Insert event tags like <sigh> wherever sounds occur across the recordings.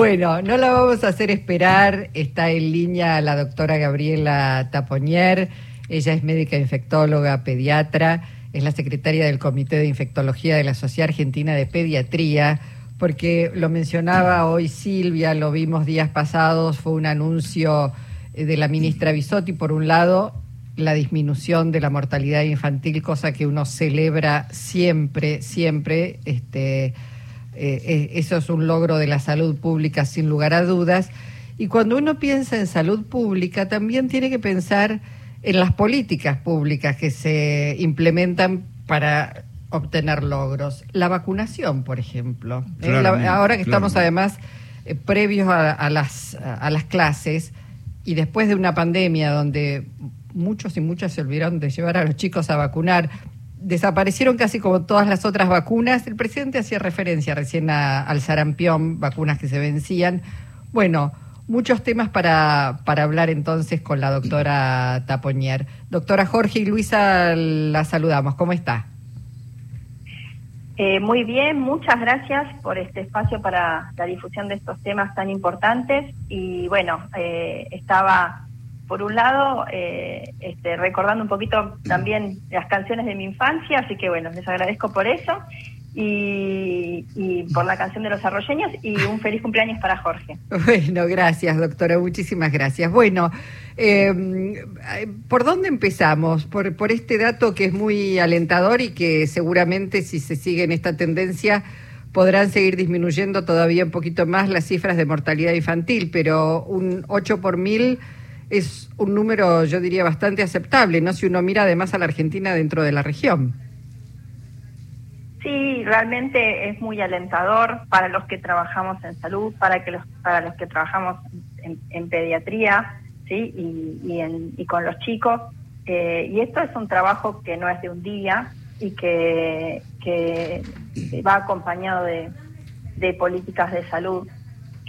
Bueno, no la vamos a hacer esperar. Está en línea la doctora Gabriela Taponier. Ella es médica infectóloga, pediatra, es la secretaria del Comité de Infectología de la Sociedad Argentina de Pediatría, porque lo mencionaba hoy Silvia, lo vimos días pasados, fue un anuncio de la ministra Bisotti, por un lado, la disminución de la mortalidad infantil, cosa que uno celebra siempre, siempre. Este, eh, eh, eso es un logro de la salud pública sin lugar a dudas. Y cuando uno piensa en salud pública, también tiene que pensar en las políticas públicas que se implementan para obtener logros. La vacunación, por ejemplo. Eh, ahora que estamos además previos a, las, a las clases y después de una pandemia donde muchos y muchas se olvidaron de llevar a los chicos a vacunar, desaparecieron casi como todas las otras vacunas. El presidente hacía referencia recién al sarampión, vacunas que se vencían. Bueno, muchos temas para, para hablar entonces con la doctora Tapoñer. Doctora Jorge y Luisa, la saludamos. ¿Cómo está? Eh, muy bien, muchas gracias por este espacio para la difusión de estos temas tan importantes. Y bueno, eh, estaba por un lado, eh, este, recordando un poquito también las canciones de mi infancia, así que bueno, les agradezco por eso y, por la canción de los arroyeños y un feliz cumpleaños para Jorge. <laughs> Bueno, gracias doctora, muchísimas gracias. Bueno, em, ¿por dónde empezamos? Por, por este dato que es muy alentador y que seguramente si se sigue en esta tendencia podrán seguir disminuyendo todavía un poquito más las cifras de mortalidad infantil, pero un 8 por mil es un número, yo diría, bastante aceptable, ¿no? Si uno mira además a la Argentina dentro de la región. Sí, realmente es muy alentador para los que trabajamos en salud, para que los, para los que trabajamos en, pediatría, sí, y, con los chicos. Eh, y esto es un trabajo que no es de un día y que, que va acompañado de, de políticas de salud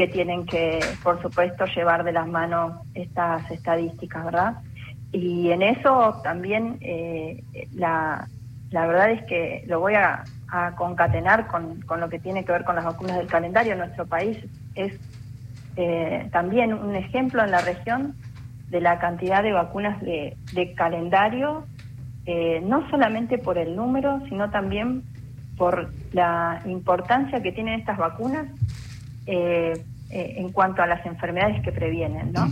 que tienen que, por supuesto, llevar de las manos estas estadísticas, ¿verdad? Y en eso también eh, la, la, verdad es que lo voy a, concatenar con, con, lo que tiene que ver con las vacunas del calendario. Nuestro país es eh, también un ejemplo en la región de la cantidad de vacunas de, calendario, eh, no solamente por el número, sino también por la importancia que tienen estas vacunas eh, en cuanto a las enfermedades que previenen, ¿no?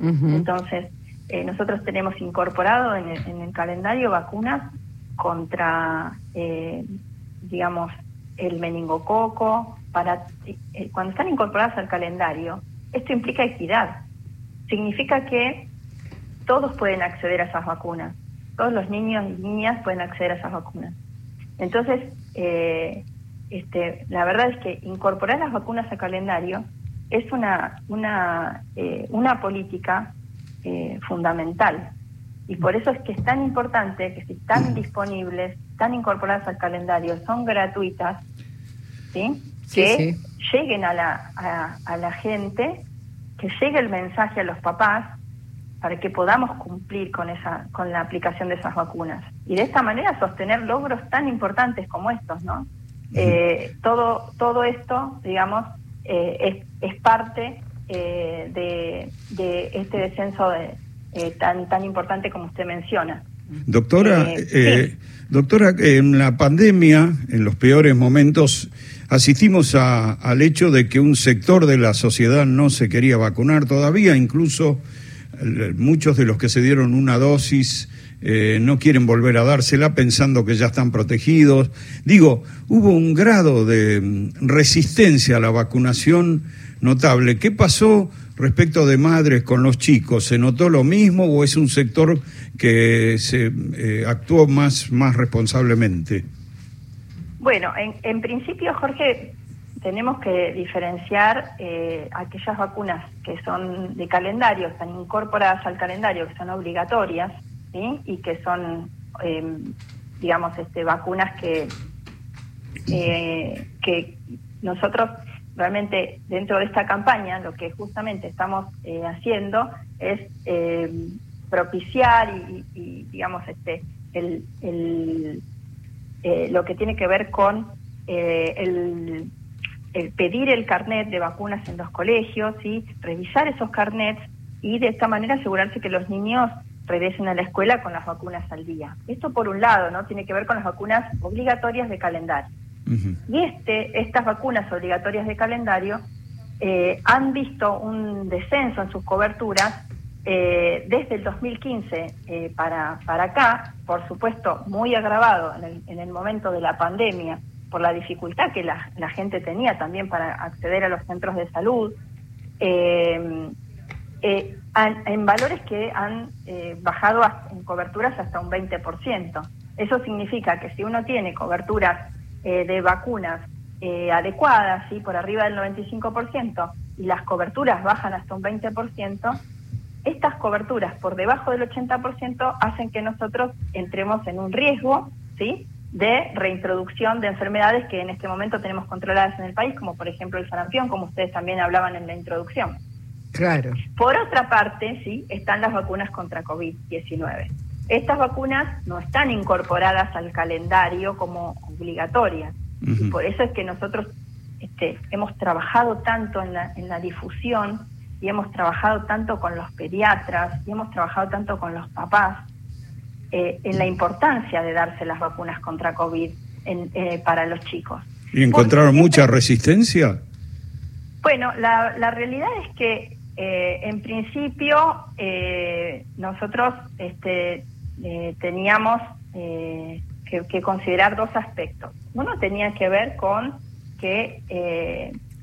Entonces, eh, nosotros tenemos incorporado en el, calendario vacunas contra, digamos, el meningococo, para cuando están incorporadas al calendario, esto implica equidad. Significa que todos pueden acceder a esas vacunas, todos los niños y niñas pueden acceder a esas vacunas. Entonces, eh, este, la verdad es que incorporar las vacunas al calendario es una, una, eh, una política eh, fundamental. Y por eso es que es tan importante que si están disponibles, están incorporadas al calendario, son gratuitas, ¿sí? que lleguen a la, a, la gente, que llegue el mensaje a los papás para que podamos cumplir con esa con la aplicación de esas vacunas y de esta manera sostener logros tan importantes como estos, ¿no? Eh, todo, todo esto, digamos, eh, es, parte eh, de, este descenso tan, tan importante como usted menciona. Doctora, doctora, en la pandemia, en los peores momentos, asistimos al hecho de que un sector de la sociedad no se quería vacunar todavía, incluso muchos de los que se dieron una dosis eh, no quieren volver a dársela pensando que ya están protegidos. Digo, hubo un grado de mm, resistencia a la vacunación notable. ¿Qué pasó respecto de madres con los chicos? ¿Se notó lo mismo o es un sector que se eh, actuó más, más responsablemente? Bueno, en, principio, Jorge, tenemos que diferenciar eh, aquellas vacunas que son de calendario, están incorporadas al calendario, que son obligatorias, y que son, em, digamos, este, vacunas que, eh, que nosotros realmente dentro de esta campaña lo que justamente estamos eh, haciendo es em, propiciar y, digamos, este, el, el eh, lo que tiene que ver con el pedir el carnet de vacunas en los colegios, y revisar esos carnets y de esta manera asegurarse que los niños regresen a la escuela con las vacunas al día. Esto por un lado, ¿no? Tiene que ver con las vacunas obligatorias de calendario. Y este, estas vacunas obligatorias de calendario eh, han visto un descenso en sus coberturas eh, desde el 2015 eh, para, para acá, por supuesto muy agravado en el, en el momento de la pandemia por la dificultad que la, la gente tenía también para acceder a los centros de salud, eh, eh, en valores que han eh, bajado en coberturas hasta un 20%. Eso significa que si uno tiene coberturas de vacunas adecuadas, ¿sí? por arriba del 95%, y las coberturas bajan hasta un 20%, estas coberturas por debajo del 80% hacen que nosotros entremos en un riesgo, ¿sí? de reintroducción de enfermedades que en este momento tenemos controladas en el país, como por ejemplo el sarampión, como ustedes también hablaban en la introducción. Claro. Por otra parte, sí, están las vacunas contra COVID-19. Estas vacunas no están incorporadas al calendario como obligatorias. Y por eso es que nosotros este, hemos trabajado tanto en la, en la difusión y hemos trabajado tanto con los pediatras y hemos trabajado tanto con los papás eh, en la importancia de darse las vacunas contra COVID eh, para los chicos. ¿Y encontraron mucha resistencia? Bueno, la, la realidad es que eh, en principio nosotros este, teníamos que, que, considerar dos aspectos. Uno tenía que ver con que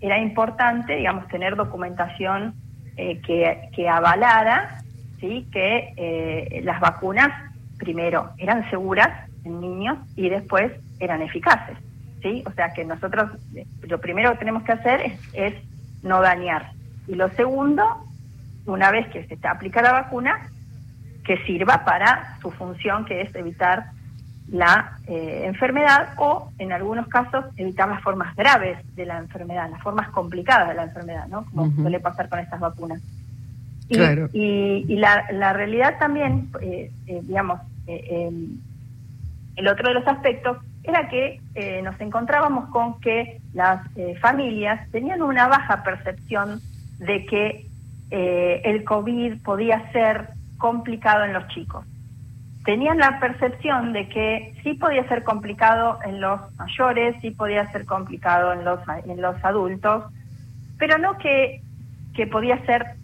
era importante, digamos, tener documentación que, que avalara ¿sí? que las vacunas primero eran seguras en niños y después eran eficaces. ¿sí? O sea que nosotros lo primero que tenemos que hacer es, no dañar. Y lo segundo, una vez que se aplica la vacuna, que sirva para su función, que es evitar la eh, enfermedad o, en algunos casos, evitar las formas graves de la enfermedad, las formas complicadas de la enfermedad, ¿no? Como suele pasar con estas vacunas. Y, y, la, la, realidad también, eh, eh, digamos, eh, el otro de los aspectos era que eh, nos encontrábamos con que las eh, familias tenían una baja percepción de que el COVID podía ser complicado en los chicos. Tenían la percepción de que sí podía ser complicado en los mayores, sí podía ser complicado en los, en los adultos, pero no que, que podía ser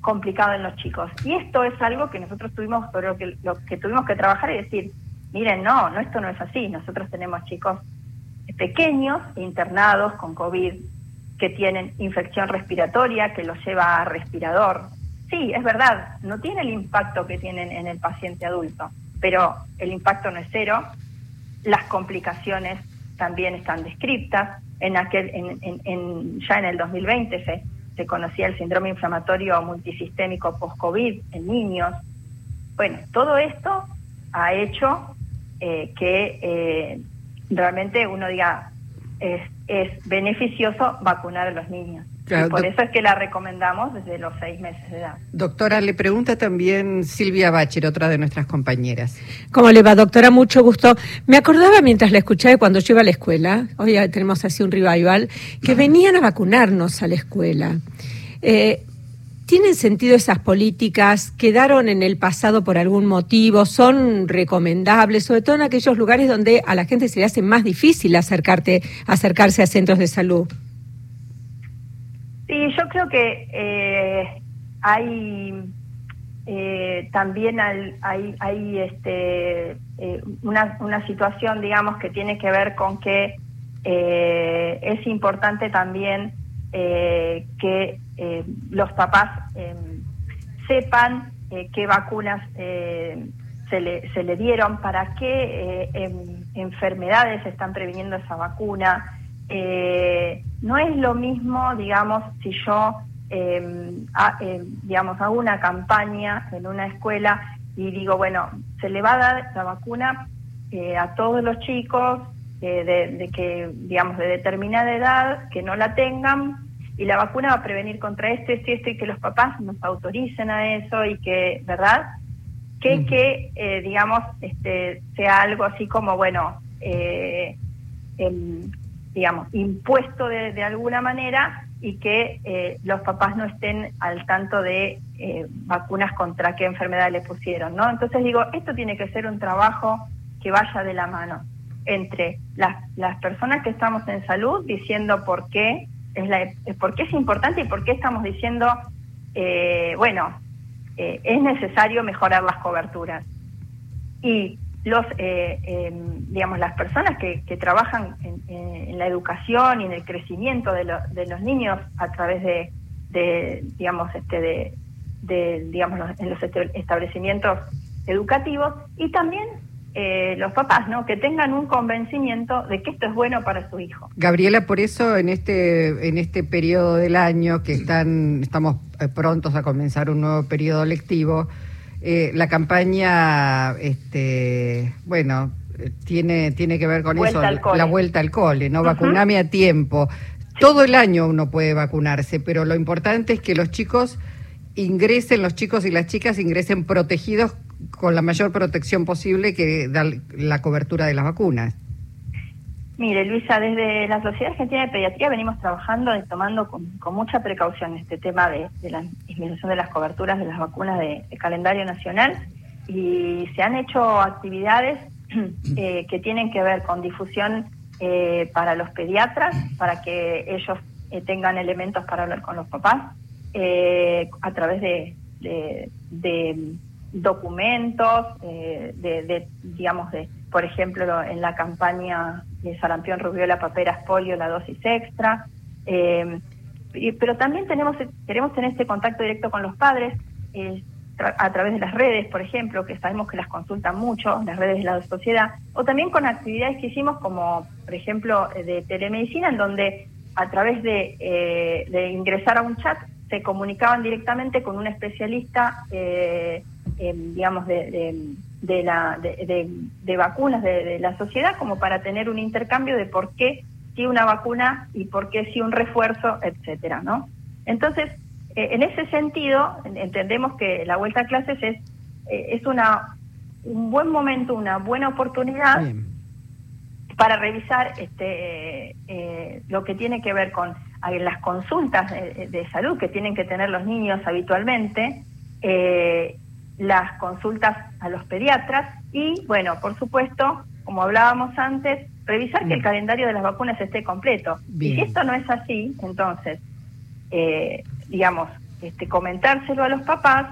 complicado en los chicos. Y esto es algo que nosotros tuvimos, sobre lo que, lo que tuvimos que trabajar y decir, miren, no, no, esto no es así. Nosotros tenemos chicos pequeños, internados con COVID, que tienen infección respiratoria, que los lleva a respirador. Sí, es verdad, no tiene el impacto que tienen en el paciente adulto, pero el impacto no es cero. Las complicaciones también están descritas. En aquel, en, en, ya en el 2020 se se conocía el síndrome inflamatorio multisistémico post-COVID en niños. Bueno, todo esto ha hecho eh, que eh, realmente uno diga, es beneficioso vacunar a los niños. por eso es que la recomendamos desde los seis meses de edad. Doctora, le pregunta también Silvia Bacher, otra de nuestras compañeras. ¿Cómo le va, doctora? Mucho gusto. Me acordaba mientras la escuchaba cuando yo iba a la escuela, hoy tenemos así un revival, que venían a vacunarnos a la escuela. Eh, ¿Tienen sentido esas políticas? ¿Quedaron en el pasado por algún motivo? ¿Son recomendables? Sobre todo en aquellos lugares donde a la gente se le hace más difícil acercarte, acercarse a centros de salud. Sí, yo creo que eh, hay eh, también hay, hay este, una, una, situación, digamos, que tiene que ver con que es importante también que eh, los papás eh, sepan eh, qué vacunas se le, se, le, dieron, para qué em, enfermedades están previniendo esa vacuna. no es lo mismo, digamos, si yo, em, digamos, hago una campaña en una escuela y digo, bueno, se le va a dar la vacuna a todos los chicos de, de, que, digamos, de determinada edad, que no la tengan, y la vacuna va a prevenir contra esto, esto y esto, y que los papás nos autoricen a eso y que, ¿verdad? Que, que eh, digamos, este, sea algo así como, bueno, eh, digamos, impuesto de, alguna manera y que eh, los papás no estén al tanto de eh, vacunas contra qué enfermedad le pusieron, ¿no? Entonces digo, esto tiene que ser un trabajo que vaya de la mano entre las, las personas que estamos en salud diciendo por qué es, la, por qué es importante y por qué estamos diciendo, eh, bueno, es necesario mejorar las coberturas. Y los, eh, em, digamos, las personas que, trabajan en, la educación y en el crecimiento de, de los niños a través de, digamos, este, de, digamos, en los establecimientos educativos y también eh, los papás, ¿no? Que tengan un convencimiento de que esto es bueno para su hijo. Gabriela, por eso en este en este periodo del año que están estamos eh, prontos a comenzar un nuevo periodo lectivo, eh, la campaña, este, bueno, tiene, tiene que ver con eso, la vuelta al cole, ¿no? Vacuname a tiempo. Todo el año uno puede vacunarse, pero lo importante es que los chicos ingresen, los chicos y las chicas ingresen protegidos con la mayor protección posible que da la cobertura de las vacunas. Mire, Luisa, desde la Sociedad Argentina de Pediatría venimos trabajando y tomando con, mucha precaución este tema de, la disminución de las coberturas de las vacunas de, calendario nacional y se han hecho actividades <clears throat> eh, que tienen que ver con difusión eh, para los pediatras, para que ellos eh, tengan elementos para hablar con los papás, a través de documentos, de, digamos, de por ejemplo, en la campaña de sarampión, rubiola, paperas, polio, la dosis extra. Eh, pero también tenemos queremos tener este contacto directo con los padres eh, a través de las redes, por ejemplo, que sabemos que las consultan mucho, las redes de la sociedad, o también con actividades que hicimos como, por ejemplo, de telemedicina, en donde a través de, eh, ingresar a un chat se comunicaban directamente con un especialista, digamos, de de, la, de, vacunas de, la sociedad como para tener un intercambio de por qué si una vacuna y por qué si un refuerzo, etcétera, ¿no? Entonces, eh, en ese sentido, entendemos que la vuelta a clases es, eh, es una, un buen momento, una buena oportunidad para revisar este, eh, lo que tiene que ver con las consultas de, de, salud que tienen que tener los niños habitualmente, las consultas a los pediatras y, bueno, por supuesto, como hablábamos antes, revisar que el mm. calendario de las vacunas esté completo. Y si esto no es así, entonces, eh, digamos, este, comentárselo a los papás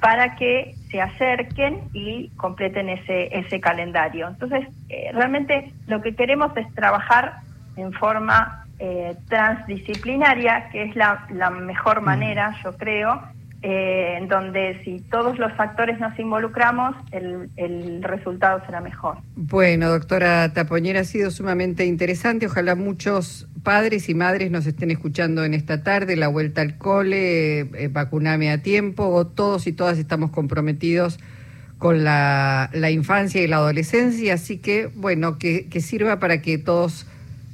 para que se acerquen y completen ese, ese calendario. Entonces, eh, realmente lo que queremos es trabajar en forma eh, transdisciplinaria, que es la, la mejor manera, yo creo, eh, en donde si todos los factores nos involucramos, el, resultado será mejor. Bueno, doctora Tapoñera, ha sido sumamente interesante. Ojalá muchos padres y madres nos estén escuchando en esta tarde, la vuelta al cole, eh, vacuname a tiempo, o todos y todas estamos comprometidos con la, infancia y la adolescencia, así que, bueno, que, sirva para que todos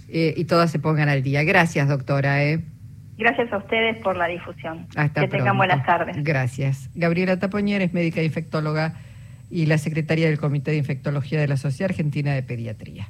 eh, y todas se pongan al día. Gracias, doctora. Gracias a ustedes por la difusión. que tengan buenas tardes. Gracias. Gabriela Tapoñer es médica infectóloga y la secretaria del Comité de Infectología de la Sociedad Argentina de Pediatría.